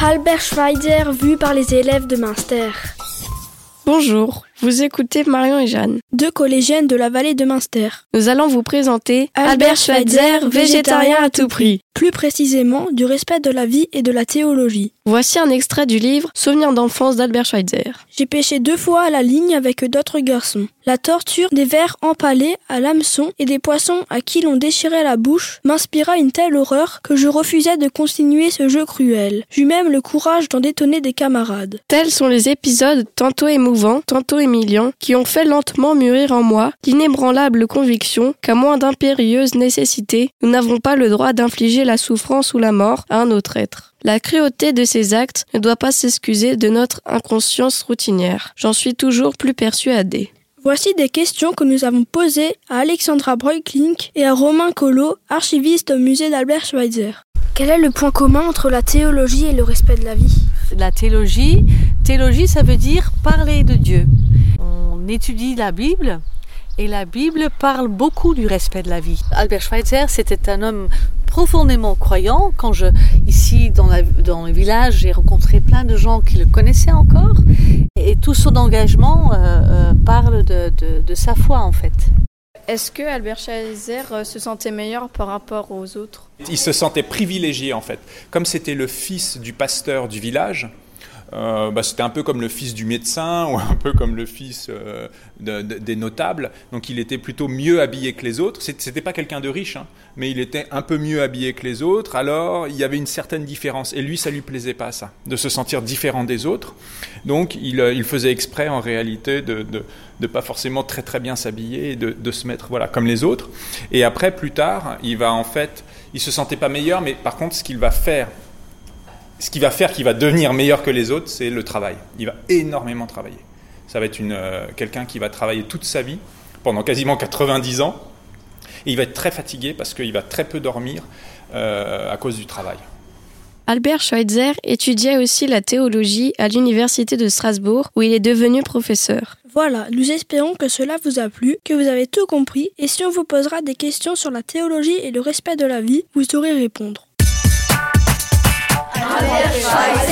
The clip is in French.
Albert Schweitzer vu par les élèves de Münster. Bonjour, vous écoutez Marion et Jeanne. Deux collégiennes de la vallée de Münster. Nous allons vous présenter Albert Schweitzer, végétarien à tout prix. Plus précisément, du respect de la vie et de la théologie. Voici un extrait du livre Souvenirs d'enfance d'Albert Schweitzer. J'ai pêché deux fois à la ligne avec d'autres garçons. La torture des vers empalés à l'hameçon et des poissons à qui l'on déchirait la bouche m'inspira une telle horreur que je refusais de continuer ce jeu cruel. J'eus même le courage d'en détonner des camarades. Tels sont les épisodes tantôt émouvants, tantôt humiliants, qui ont fait lentement mûrir en moi l'inébranlable conviction qu'à moins d'impérieuse nécessité, nous n'avons pas le droit d'infliger la souffrance ou la mort à un autre être. La cruauté de ces actes ne doit pas s'excuser de notre inconscience routinière. J'en suis toujours plus persuadé. Voici des questions que nous avons posées à Alexandra Breuklink et à Romain Collot, archiviste au musée d'Albert Schweitzer. Quel est le point commun entre la théologie et le respect de la vie? La théologie, théologie ça veut dire parler de Dieu. On étudie la Bible et la Bible parle beaucoup du respect de la vie. Albert Schweitzer, c'était un homme profondément croyant. Quand je, ici dans, la, dans le village, j'ai rencontré plein de gens qui le connaissaient encore. Et tout son engagement euh, euh, parle de, de, de, sa foi en fait. Est-ce que Albert Schweitzer euh, se sentait meilleur par rapport aux autres? Il se sentait privilégié en fait. Comme c'était le fils du pasteur du village, euh, bah, c'était un peu comme le fils du médecin ou un peu comme le fils euh, de, de, des notables. Donc il était plutôt mieux habillé que les autres. C'était pas quelqu'un de riche, hein, mais il était un peu mieux habillé que les autres. Alors il y avait une certaine différence. Et lui, ça lui plaisait pas ça, de se sentir différent des autres. Donc il, il faisait exprès en réalité de, de pas forcément très très bien s'habiller et de, de, se mettre voilà comme les autres. Et après, plus tard, il va en fait, il se sentait pas meilleur, mais par contre, ce qu'il va faire ce qui va faire qu'il va devenir meilleur que les autres, c'est le travail. Il va énormément travailler. Ça va être euh, quelqu'un qui va travailler toute sa vie, pendant quasiment 90 ans, et il va être très fatigué parce qu'il va très peu dormir euh, à cause du travail. Albert Schweitzer étudiait aussi la théologie à l'université de Strasbourg où il est devenu professeur. Voilà, nous espérons que cela vous a plu, que vous avez tout compris et si on vous posera des questions sur la théologie et le respect de la vie, vous saurez répondre. Albert Schweitzer